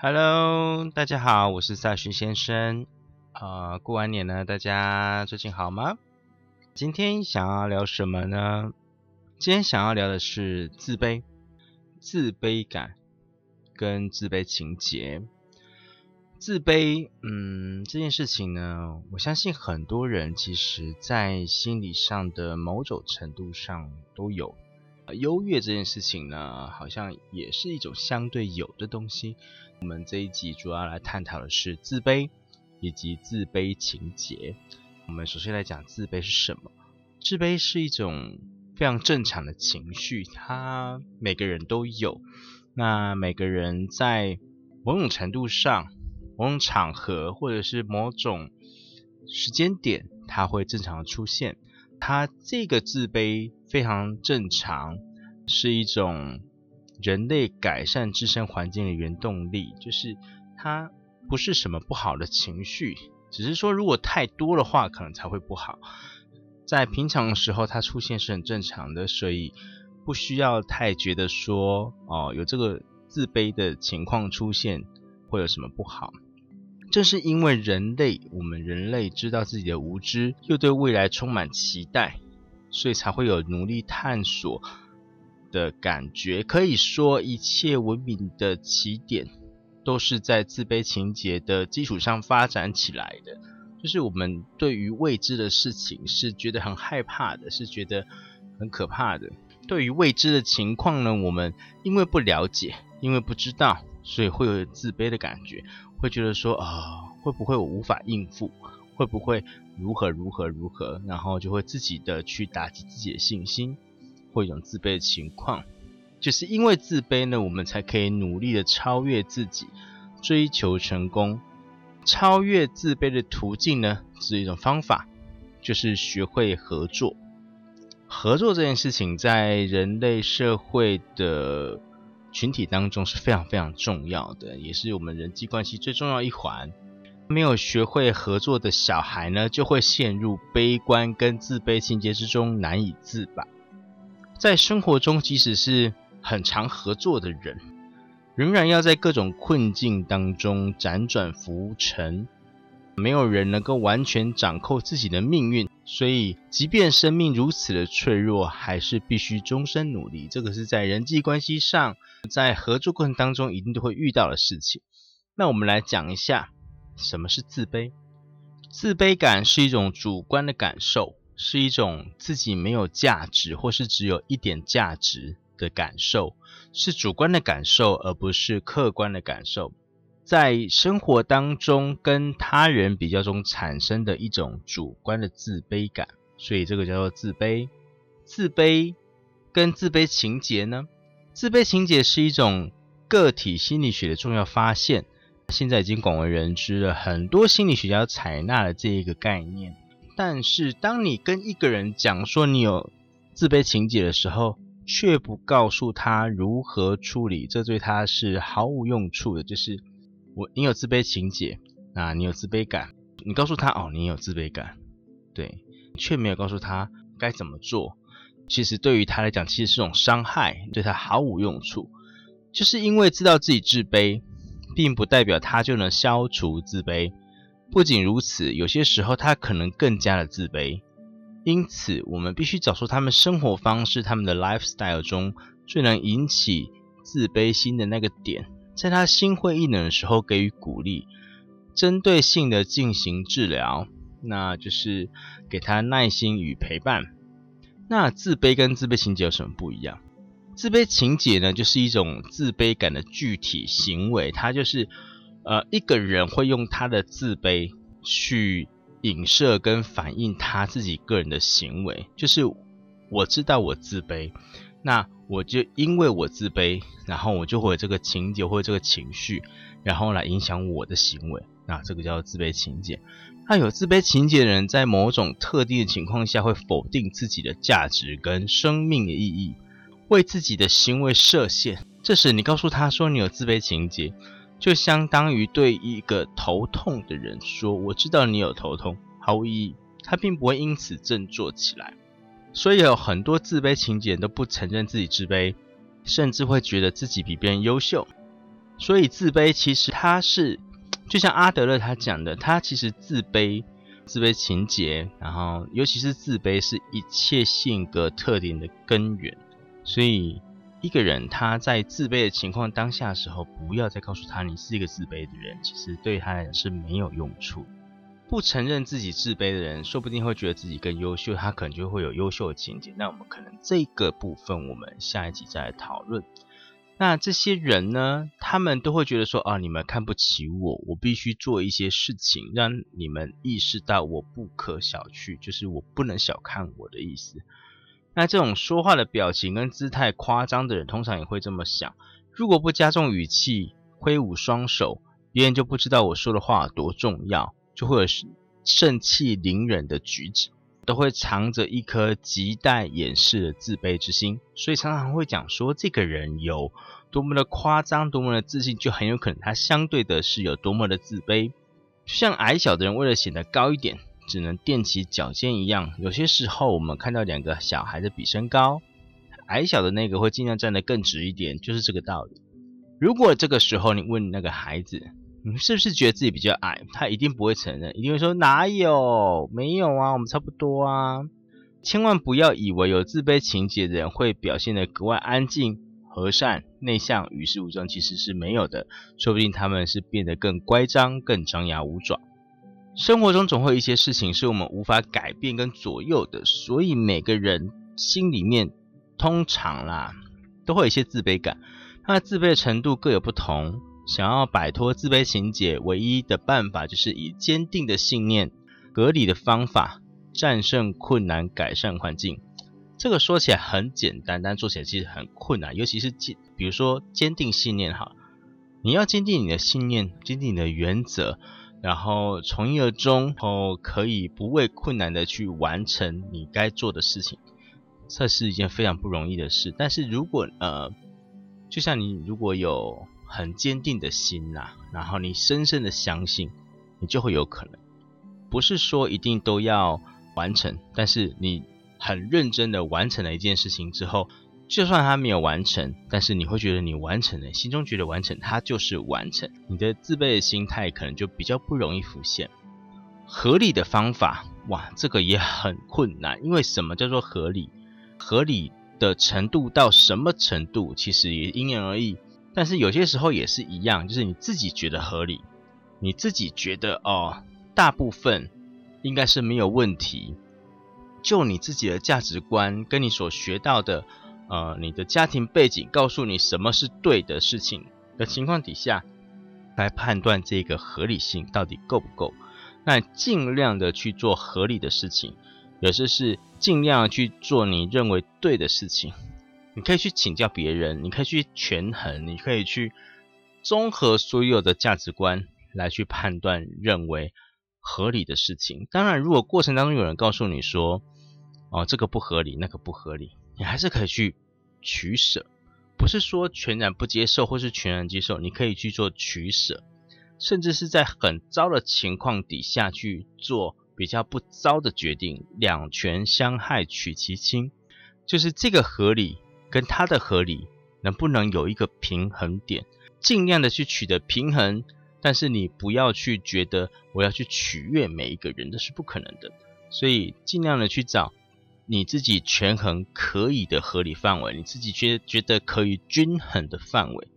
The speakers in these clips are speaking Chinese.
Hello，大家好，我是萨勋先生。呃，过完年呢，大家最近好吗？今天想要聊什么呢？今天想要聊的是自卑、自卑感跟自卑情节。自卑，嗯，这件事情呢，我相信很多人其实在心理上的某种程度上都有。优越这件事情呢，好像也是一种相对有的东西。我们这一集主要来探讨的是自卑以及自卑情节。我们首先来讲自卑是什么？自卑是一种非常正常的情绪，它每个人都有。那每个人在某种程度上、某种场合或者是某种时间点，它会正常的出现。他这个自卑非常正常，是一种人类改善自身环境的原动力，就是它不是什么不好的情绪，只是说如果太多的话，可能才会不好。在平常的时候，它出现是很正常的，所以不需要太觉得说哦，有这个自卑的情况出现会有什么不好。正是因为人类，我们人类知道自己的无知，又对未来充满期待，所以才会有努力探索的感觉。可以说，一切文明的起点都是在自卑情节的基础上发展起来的。就是我们对于未知的事情是觉得很害怕的，是觉得很可怕的。对于未知的情况呢，我们因为不了解，因为不知道，所以会有自卑的感觉。会觉得说啊，会不会我无法应付？会不会如何如何如何？然后就会自己的去打击自己的信心，会一种自卑的情况。就是因为自卑呢，我们才可以努力的超越自己，追求成功。超越自卑的途径呢，是一种方法，就是学会合作。合作这件事情在人类社会的。群体当中是非常非常重要的，也是我们人际关系最重要一环。没有学会合作的小孩呢，就会陷入悲观跟自卑情节之中，难以自拔。在生活中，即使是很常合作的人，仍然要在各种困境当中辗转浮沉。没有人能够完全掌控自己的命运，所以即便生命如此的脆弱，还是必须终身努力。这个是在人际关系上，在合作过程当中一定都会遇到的事情。那我们来讲一下什么是自卑。自卑感是一种主观的感受，是一种自己没有价值或是只有一点价值的感受，是主观的感受，而不是客观的感受。在生活当中跟他人比较中产生的一种主观的自卑感，所以这个叫做自卑。自卑跟自卑情节呢？自卑情节是一种个体心理学的重要发现，现在已经广为人知了，很多心理学家采纳了这一个概念。但是当你跟一个人讲说你有自卑情节的时候，却不告诉他如何处理，这对他是毫无用处的，就是。我，你有自卑情节啊，你有自卑感，你告诉他哦，你有自卑感，对，却没有告诉他该怎么做。其实对于他来讲，其实是种伤害，对他毫无用处。就是因为知道自己自卑，并不代表他就能消除自卑。不仅如此，有些时候他可能更加的自卑。因此，我们必须找出他们生活方式、他们的 lifestyle 中最能引起自卑心的那个点。在他心灰意冷的时候给予鼓励，针对性的进行治疗，那就是给他耐心与陪伴。那自卑跟自卑情节有什么不一样？自卑情节呢，就是一种自卑感的具体行为，它就是呃，一个人会用他的自卑去影射跟反映他自己个人的行为，就是我知道我自卑，那我就因为我自卑，然后我就会有这个情节或者这个情绪，然后来影响我的行为，那这个叫自卑情节。那有自卑情节的人，在某种特定的情况下，会否定自己的价值跟生命的意义，为自己的行为设限。这时，你告诉他说你有自卑情节。就相当于对一个头痛的人说：“我知道你有头痛，毫无意义。”他并不会因此振作起来。所以有很多自卑情节都不承认自己自卑，甚至会觉得自己比别人优秀。所以自卑其实它是，就像阿德勒他讲的，他其实自卑、自卑情节，然后尤其是自卑是一切性格特点的根源。所以。一个人他在自卑的情况当下的时候，不要再告诉他你是一个自卑的人，其实对他来讲是没有用处。不承认自己自卑的人，说不定会觉得自己更优秀，他可能就会有优秀的情节。那我们可能这个部分，我们下一集再来讨论。那这些人呢，他们都会觉得说啊，你们看不起我，我必须做一些事情，让你们意识到我不可小觑，就是我不能小看我的意思。那这种说话的表情跟姿态夸张的人，通常也会这么想。如果不加重语气，挥舞双手，别人就不知道我说的话多重要，就会有盛气凌人的举止，都会藏着一颗亟待掩饰的自卑之心。所以常常会讲说，这个人有多么的夸张，多么的自信，就很有可能他相对的是有多么的自卑。像矮小的人，为了显得高一点。只能踮起脚尖一样，有些时候我们看到两个小孩子比身高，矮小的那个会尽量站得更直一点，就是这个道理。如果这个时候你问那个孩子，你是不是觉得自己比较矮？他一定不会承认，一定会说哪有，没有啊，我们差不多啊。千万不要以为有自卑情节的人会表现得格外安静、和善、内向、与世无争，其实是没有的，说不定他们是变得更乖张、更张牙舞爪。生活中总会有一些事情是我们无法改变跟左右的，所以每个人心里面通常啦都会有一些自卑感，他的自卑的程度各有不同。想要摆脱自卑情节，唯一的办法就是以坚定的信念、合理的方法战胜困难，改善环境。这个说起来很简单，但做起来其实很困难，尤其是坚，比如说坚定信念哈，你要坚定你的信念，坚定你的原则。然后从一而终，然后可以不畏困难的去完成你该做的事情，这是一件非常不容易的事。但是如果呃，就像你如果有很坚定的心呐，然后你深深的相信，你就会有可能。不是说一定都要完成，但是你很认真的完成了一件事情之后。就算他没有完成，但是你会觉得你完成了，心中觉得完成，它就是完成。你的自卑的心态可能就比较不容易浮现。合理的方法，哇，这个也很困难，因为什么叫做合理？合理的程度到什么程度，其实也因人而异。但是有些时候也是一样，就是你自己觉得合理，你自己觉得哦，大部分应该是没有问题。就你自己的价值观跟你所学到的。呃，你的家庭背景告诉你什么是对的事情的情况底下，来判断这个合理性到底够不够。那尽量的去做合理的事情，有些是尽量去做你认为对的事情。你可以去请教别人，你可以去权衡，你可以去综合所有的价值观来去判断认为合理的事情。当然，如果过程当中有人告诉你说，哦，这个不合理，那个不合理。你还是可以去取舍，不是说全然不接受或是全然接受，你可以去做取舍，甚至是在很糟的情况底下去做比较不糟的决定，两全相害取其轻，就是这个合理跟他的合理能不能有一个平衡点，尽量的去取得平衡，但是你不要去觉得我要去取悦每一个人，这是不可能的，所以尽量的去找。你自己权衡可以的合理范围，你自己觉觉得可以均衡的范围，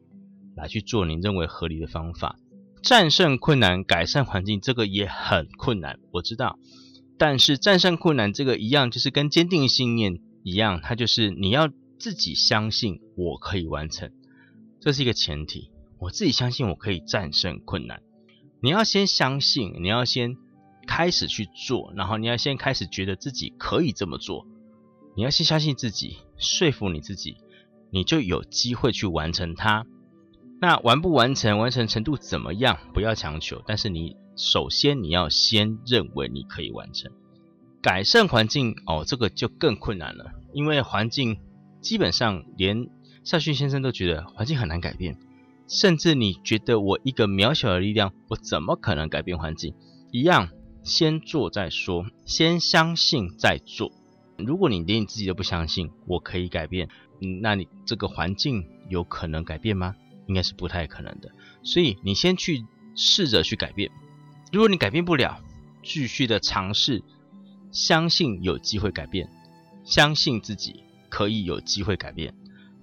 来去做你认为合理的方法，战胜困难，改善环境，这个也很困难，我知道。但是战胜困难这个一样，就是跟坚定信念一样，它就是你要自己相信我可以完成，这是一个前提。我自己相信我可以战胜困难。你要先相信，你要先开始去做，然后你要先开始觉得自己可以这么做。你要先相信自己，说服你自己，你就有机会去完成它。那完不完成，完成程度怎么样，不要强求。但是你首先你要先认为你可以完成。改善环境哦，这个就更困难了，因为环境基本上连夏训先生都觉得环境很难改变，甚至你觉得我一个渺小的力量，我怎么可能改变环境？一样，先做再说，先相信再做。如果你连你自己都不相信我可以改变，嗯，那你这个环境有可能改变吗？应该是不太可能的。所以你先去试着去改变，如果你改变不了，继续的尝试。相信有机会改变，相信自己可以有机会改变，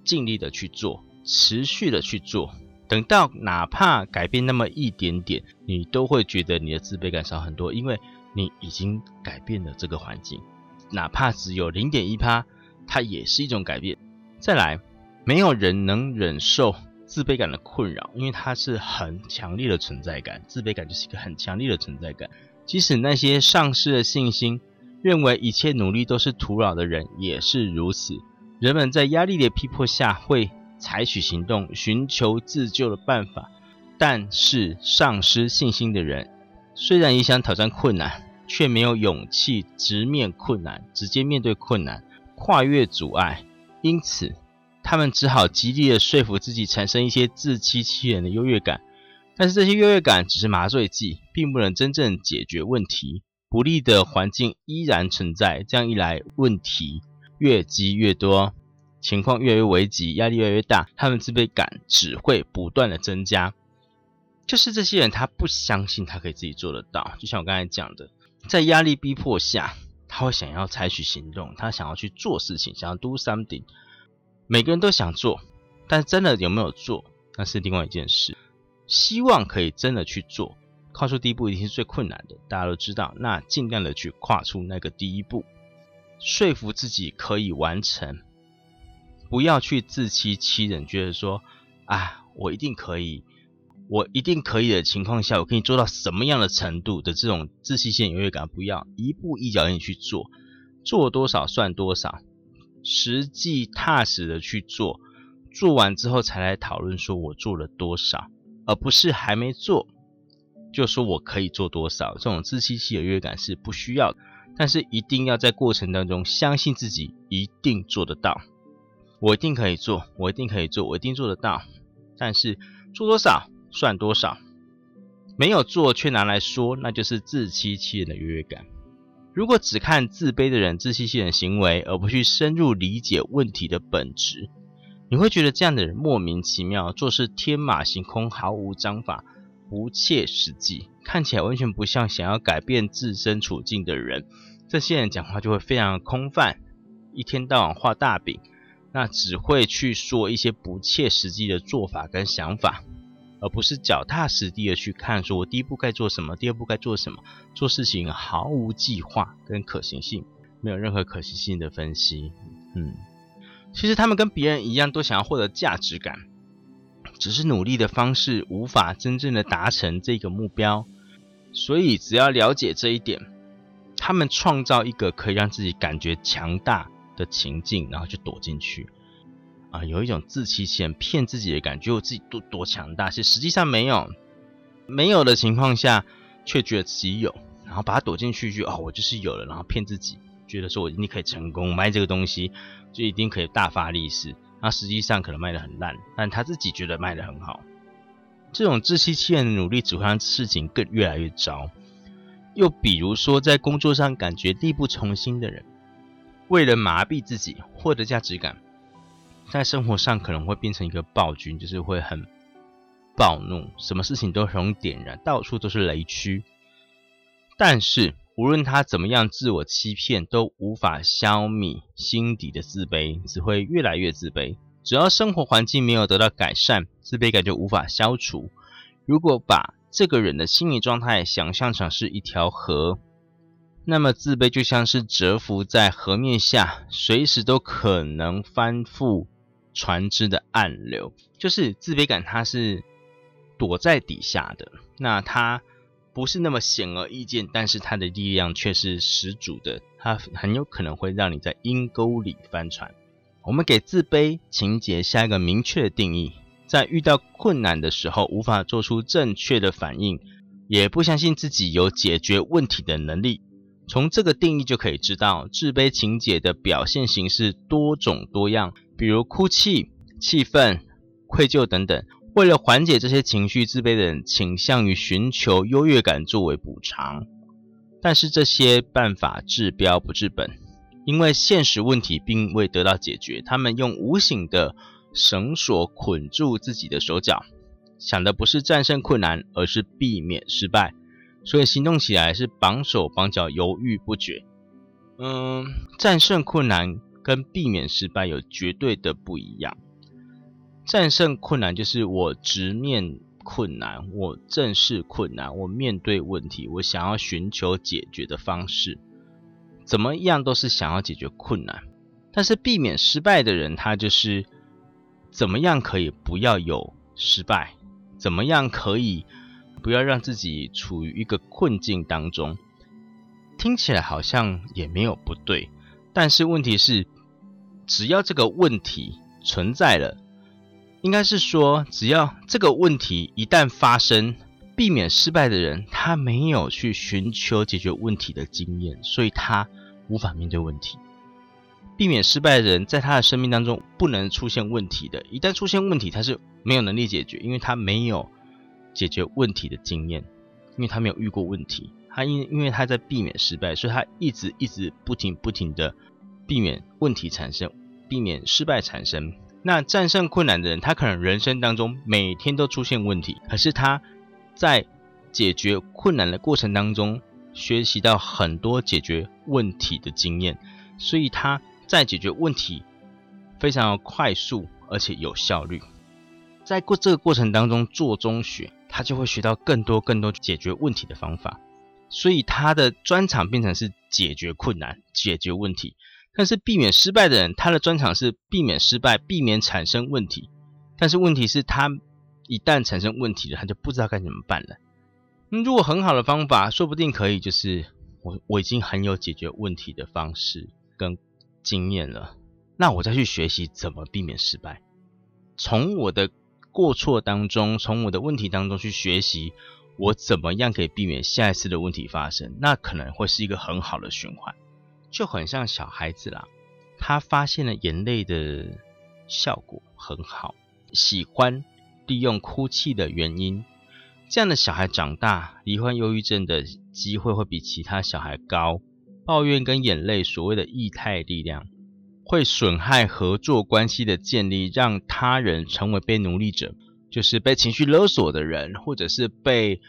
尽力的去做，持续的去做，等到哪怕改变那么一点点，你都会觉得你的自卑感少很多，因为你已经改变了这个环境，哪怕只有零点一趴，它也是一种改变。再来，没有人能忍受自卑感的困扰，因为它是很强烈的存在感，自卑感就是一个很强烈的存在感，即使那些丧失了信心。认为一切努力都是徒劳的人也是如此。人们在压力的逼迫下会采取行动，寻求自救的办法。但是丧失信心的人，虽然也想挑战困难，却没有勇气直面困难，直接面对困难，跨越阻碍。因此，他们只好极力的说服自己，产生一些自欺欺人的优越感。但是这些优越感只是麻醉剂，并不能真正解决问题。不利的环境依然存在，这样一来，问题越积越多，情况越来越危急，压力越来越大，他们自卑感只会不断的增加。就是这些人，他不相信他可以自己做得到。就像我刚才讲的，在压力逼迫下，他会想要采取行动，他想要去做事情，想要 do something。每个人都想做，但真的有没有做，那是另外一件事。希望可以真的去做。跨出第一步一定是最困难的，大家都知道。那尽量的去跨出那个第一步，说服自己可以完成，不要去自欺欺人，觉得说啊，我一定可以，我一定可以的情况下，我可以做到什么样的程度的这种自欺欺人优越感，不要一步一脚印去做，做多少算多少，实际踏实的去做，做完之后才来讨论说我做了多少，而不是还没做。就说我可以做多少，这种自欺欺人优越感是不需要，但是一定要在过程当中相信自己一定做得到，我一定可以做，我一定可以做，我一定做得到。但是做多少算多少，没有做却拿来说，那就是自欺欺人的优越感。如果只看自卑的人自欺欺人行为，而不去深入理解问题的本质，你会觉得这样的人莫名其妙，做事天马行空，毫无章法。不切实际，看起来完全不像想要改变自身处境的人。这些人讲话就会非常空泛，一天到晚画大饼，那只会去说一些不切实际的做法跟想法，而不是脚踏实地的去看，说我第一步该做什么，第二步该做什么。做事情毫无计划跟可行性，没有任何可行性的分析。嗯，其实他们跟别人一样，都想要获得价值感。只是努力的方式无法真正的达成这个目标，所以只要了解这一点，他们创造一个可以让自己感觉强大的情境，然后就躲进去啊，有一种自欺欺人、骗自己的感觉，我自己多多强大，其实实际上没有，没有的情况下却觉得自己有，然后把它躲进去，就哦，我就是有了，然后骗自己，觉得说我一定可以成功，卖这个东西就一定可以大发利市。那实际上可能卖得很烂，但他自己觉得卖得很好。这种自欺欺人的努力只会让事情更越来越糟。又比如说，在工作上感觉力不从心的人，为了麻痹自己获得价值感，在生活上可能会变成一个暴君，就是会很暴怒，什么事情都很点燃，到处都是雷区。但是。无论他怎么样自我欺骗，都无法消弭心底的自卑，只会越来越自卑。只要生活环境没有得到改善，自卑感就无法消除。如果把这个人的心理状态想象成是一条河，那么自卑就像是蛰伏在河面下，随时都可能翻覆船只的暗流。就是自卑感，它是躲在底下的。那他不是那么显而易见，但是它的力量却是十足的。它很有可能会让你在阴沟里翻船。我们给自卑情节下一个明确的定义：在遇到困难的时候，无法做出正确的反应，也不相信自己有解决问题的能力。从这个定义就可以知道，自卑情节的表现形式多种多样，比如哭泣、气愤、愧疚等等。为了缓解这些情绪，自卑的人倾向于寻求优越感作为补偿，但是这些办法治标不治本，因为现实问题并未得到解决。他们用无形的绳索捆住自己的手脚，想的不是战胜困难，而是避免失败，所以行动起来是绑手绑脚、犹豫不决。嗯，战胜困难跟避免失败有绝对的不一样。战胜困难就是我直面困难，我正视困难，我面对问题，我想要寻求解决的方式，怎么样都是想要解决困难。但是避免失败的人，他就是怎么样可以不要有失败，怎么样可以不要让自己处于一个困境当中。听起来好像也没有不对，但是问题是，只要这个问题存在了。应该是说，只要这个问题一旦发生，避免失败的人，他没有去寻求解决问题的经验，所以他无法面对问题。避免失败的人，在他的生命当中不能出现问题的，一旦出现问题，他是没有能力解决，因为他没有解决问题的经验，因为他没有遇过问题。他因因为他在避免失败，所以他一直一直不停不停的避免问题产生，避免失败产生。那战胜困难的人，他可能人生当中每天都出现问题，可是他在解决困难的过程当中，学习到很多解决问题的经验，所以他在解决问题非常快速而且有效率。在过这个过程当中做中学，他就会学到更多更多解决问题的方法，所以他的专长变成是解决困难、解决问题。但是避免失败的人，他的专长是避免失败，避免产生问题。但是问题是，他一旦产生问题了，他就不知道该怎么办了。如果很好的方法，说不定可以，就是我我已经很有解决问题的方式跟经验了，那我再去学习怎么避免失败，从我的过错当中，从我的问题当中去学习，我怎么样可以避免下一次的问题发生，那可能会是一个很好的循环。就很像小孩子啦，他发现了眼泪的效果很好，喜欢利用哭泣的原因。这样的小孩长大，罹患忧郁症的机会会比其他小孩高。抱怨跟眼泪，所谓的异态力量，会损害合作关系的建立，让他人成为被奴隶者，就是被情绪勒索的人，或者是被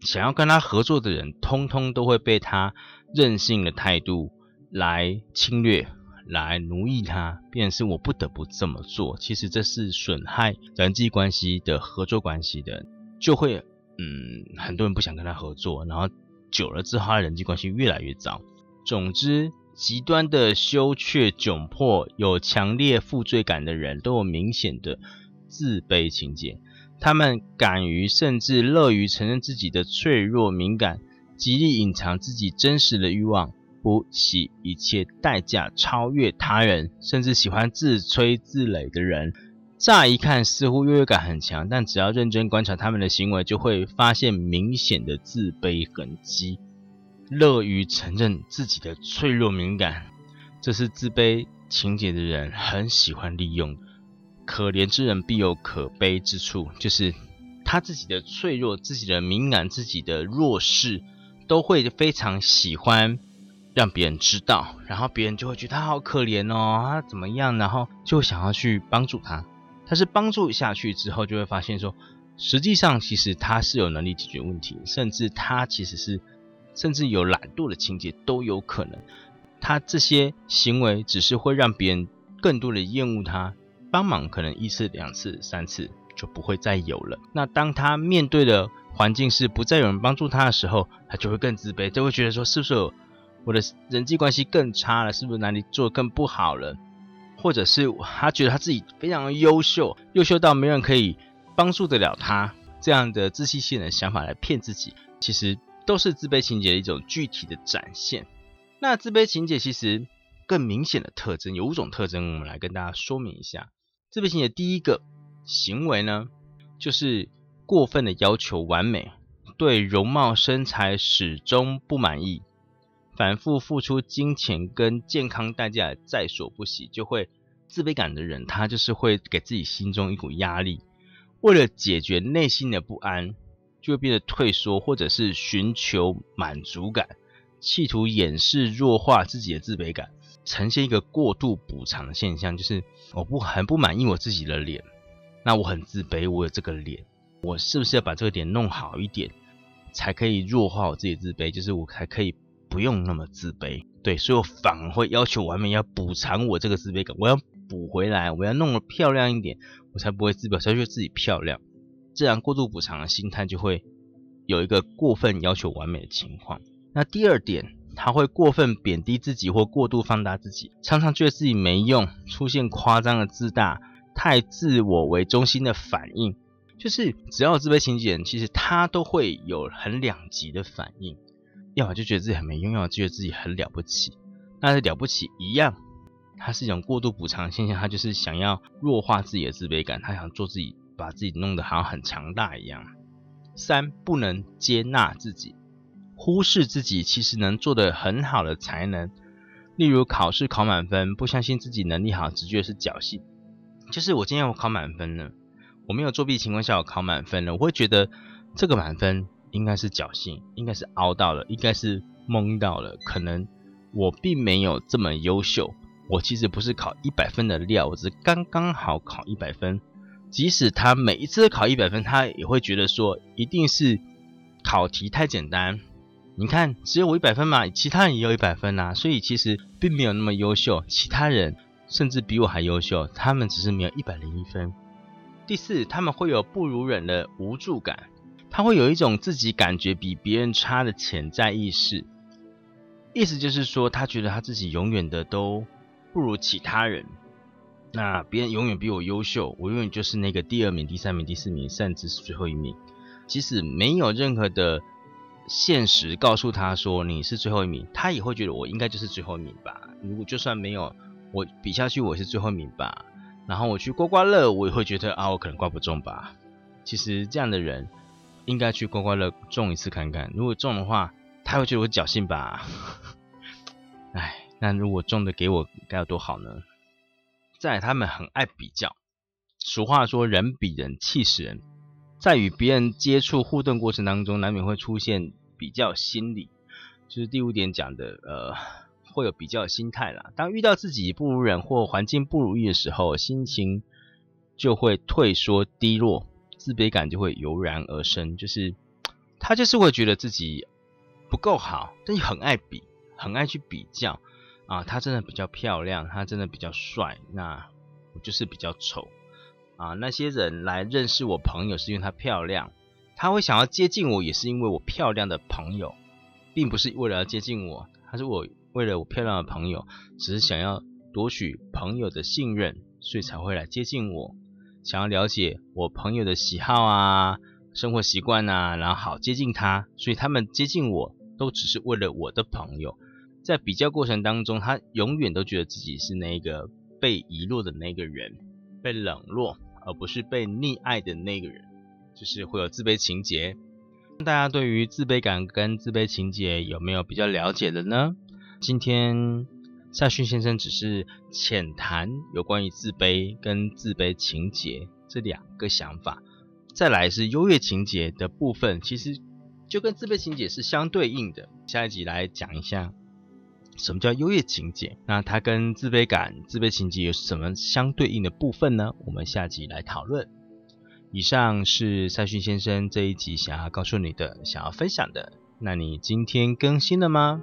想要跟他合作的人，通通都会被他任性的态度。来侵略，来奴役他，便是我不得不这么做。其实这是损害人际关系的合作关系的，就会嗯，很多人不想跟他合作，然后久了之后，人际关系越来越糟。总之，极端的羞怯、窘迫、有强烈负罪感的人，都有明显的自卑情节。他们敢于甚至乐于承认自己的脆弱、敏感，极力隐藏自己真实的欲望。不惜一切代价超越他人，甚至喜欢自吹自擂的人，乍一看似乎优越感很强，但只要认真观察他们的行为，就会发现明显的自卑痕迹。乐于承认自己的脆弱敏感，这是自卑情节的人很喜欢利用。可怜之人必有可悲之处，就是他自己的脆弱、自己的敏感、自己的弱势，都会非常喜欢。让别人知道，然后别人就会觉得他好可怜哦，他怎么样，然后就想要去帮助他。但是帮助下去之后，就会发现说，实际上其实他是有能力解决问题，甚至他其实是甚至有懒惰的情节都有可能。他这些行为只是会让别人更多的厌恶他，帮忙可能一次、两次、三次就不会再有了。那当他面对的环境是不再有人帮助他的时候，他就会更自卑，就会觉得说，是不是有？我的人际关系更差了，是不是哪里做更不好了？或者是他觉得他自己非常优秀，优秀到没人可以帮助得了他，这样的自欺欺人的想法来骗自己，其实都是自卑情节的一种具体的展现。那自卑情节其实更明显的特征有五种特征，我们来跟大家说明一下。自卑情节第一个行为呢，就是过分的要求完美，对容貌身材始终不满意，反复付出金钱跟健康代价在所不惜，就会自卑感的人，他就是会给自己心中一股压力。为了解决内心的不安，就会变得退缩，或者是寻求满足感，企图掩饰弱化自己的自卑感，呈现一个过度补偿的现象。就是我不很不满意我自己的脸，那我很自卑，我有这个脸，我是不是要把这个脸弄好一点，才可以弱化我自己自卑？就是我才可以不用那么自卑。对，所以我反而会要求完美，要补偿我这个自卑感，我要补回来，我要弄得漂亮一点。我才不会自卑，才觉得自己漂亮。这样过度补偿的心态就会有一个过分要求完美的情况。那第二点，他会过分贬低自己或过度放大自己，常常觉得自己没用，出现夸张的自大、太自我为中心的反应。就是只要有自卑情节，其实他都会有很两极的反应，要么就觉得自己很没用，要么觉得自己很了不起。那是了不起一样。它是一种过度补偿现象，他就是想要弱化自己的自卑感，他想做自己，把自己弄得好像很强大一样。三，不能接纳自己，忽视自己其实能做得很好的才能，例如考试考满分，不相信自己能力好，只觉得是侥幸。就是我今天我考满分了，我没有作弊情况下我考满分了，我会觉得这个满分应该是侥幸，应该是熬到了，应该是蒙到了，可能我并没有这么优秀。我其实不是考一百分的料，我只是刚刚好考一百分。即使他每一次考一百分，他也会觉得说一定是考题太简单。你看，只有我一百分嘛，其他人也有一百分呐，所以其实并没有那么优秀。其他人甚至比我还优秀，他们只是没有一百零一分。第四，他们会有不如人的无助感，他会有一种自己感觉比别人差的潜在意识，意思就是说，他觉得他自己永远的都。不如其他人，那别人永远比我优秀，我永远就是那个第二名、第三名、第四名，甚至是最后一名。即使没有任何的现实告诉他说你是最后一名，他也会觉得我应该就是最后一名吧。如果就算没有我比下去，我是最后一名吧。然后我去刮刮乐，我也会觉得啊，我可能刮不中吧。其实这样的人应该去刮刮乐中一次看看，如果中的话，他会觉得我侥幸吧。唉。那如果中的给我该有多好呢？在他们很爱比较，俗话说人比人气死人，在与别人接触互动过程当中，难免会出现比较心理，就是第五点讲的，呃，会有比较心态啦。当遇到自己不如人或环境不如意的时候，心情就会退缩低落，自卑感就会油然而生，就是他就是会觉得自己不够好，但又很爱比，很爱去比较。啊，他真的比较漂亮，他真的比较帅，那我就是比较丑啊。那些人来认识我朋友是因为他漂亮，他会想要接近我也是因为我漂亮的朋友，并不是为了要接近我，他是我为了我漂亮的朋友，只是想要夺取朋友的信任，所以才会来接近我，想要了解我朋友的喜好啊、生活习惯啊，然后好接近他，所以他们接近我都只是为了我的朋友。在比较过程当中，他永远都觉得自己是那个被遗落的那个人，被冷落，而不是被溺爱的那个人，就是会有自卑情节。大家对于自卑感跟自卑情节有没有比较了解的呢？今天夏训先生只是浅谈有关于自卑跟自卑情节这两个想法，再来是优越情节的部分，其实就跟自卑情节是相对应的。下一集来讲一下。什么叫优越情节？那它跟自卑感、自卑情节有什么相对应的部分呢？我们下集来讨论。以上是赛逊先生这一集想要告诉你的、想要分享的。那你今天更新了吗？